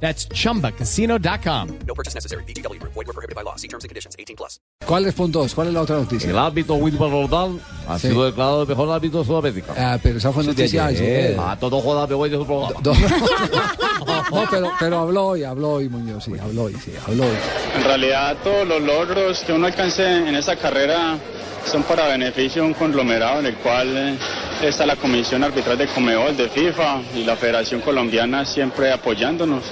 That's chumbacasino.com. No purchase necessary. BGW. Void were prohibited by law. See terms and conditions. 18 plus. ¿Cuál es punto dos? ¿Cuál es la otra noticia? El árbitro Wilmer Roldán ha Sí. sido declarado el mejor árbitro de Sudamérica. Ah, pero esa fue noticia ayer. A todo joda me voy de su programa. No, No, pero, pero habló hoy, habló hoy Muñoz, sí, habló hoy, sí, habló hoy. En realidad todos los logros que uno alcance en esa carrera son para beneficio de un conglomerado en el cual eh, está la Comisión Arbitral de Comebol, de FIFA y la Federación Colombiana siempre apoyándonos.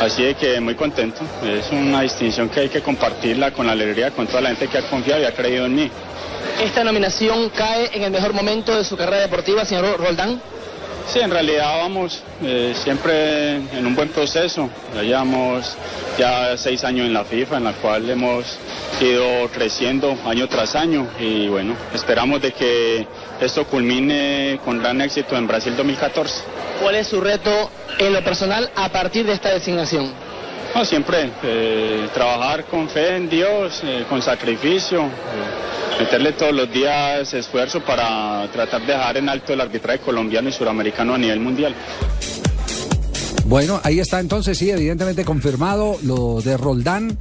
Así de que muy contento. Es una distinción que hay que compartirla con la alegría con toda la gente que ha confiado y ha creído en mí. ¿Esta nominación cae en el mejor momento de su carrera deportiva, señor Roldán? Sí, en realidad vamos eh, siempre en un buen proceso. Ya llevamos ya seis años en la FIFA, en la cual hemos ido creciendo año tras año y bueno, esperamos de que esto culmine con gran éxito en Brasil 2014. ¿Cuál es su reto en lo personal a partir de esta designación? No, siempre eh, trabajar con fe en Dios, eh, con sacrificio, eh, meterle todos los días esfuerzo para tratar de dejar en alto el arbitraje colombiano y suramericano a nivel mundial. Bueno, ahí está entonces, sí, evidentemente confirmado lo de Roldán.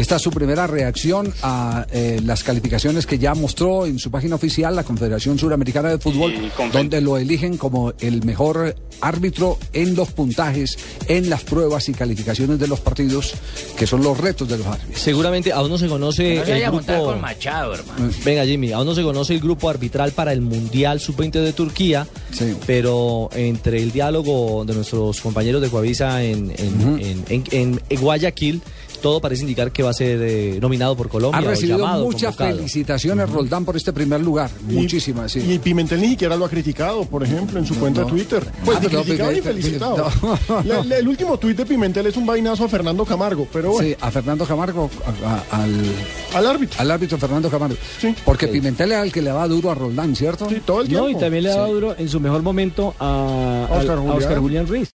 Esta es su primera reacción a eh, las calificaciones que ya mostró en su página oficial la Confederación Suramericana de Fútbol, donde lo eligen como el mejor árbitro en los puntajes, en las pruebas y calificaciones de los partidos, que son los retos de los árbitros. Seguramente aún no se conoce No se el vaya a montar grupo. con Machado, hermano. Venga, Jimmy, aún no se conoce el grupo arbitral para el Mundial Sub-20 de Turquía, Sí. pero entre el diálogo de nuestros compañeros de Coavisa en, en, en- en- en Guayaquil, todo parece indicar que va a ser eh, nominado por Colombia. Ha recibido llamado, muchas convocado. felicitaciones Roldán por este primer lugar, muchísimas, sí. Y Pimentel ni siquiera lo ha criticado, por ejemplo, en su cuenta no. Twitter. Pues Ah, ni pero criticado ni felicitado. no. La- la- el último tuit de Pimentel es un vainazo a Fernando Camargo, pero bueno, Sí, a Fernando Camargo, a- a- al, al árbitro. al árbitro Fernando Camargo. Sí. Porque Pimentel era el que le va duro a Roldán, ¿cierto? Sí, todo el tiempo. No, y también le ha dado duro en su mejor momento a, Oscar a- a Julián. Oscar Julián Ruiz.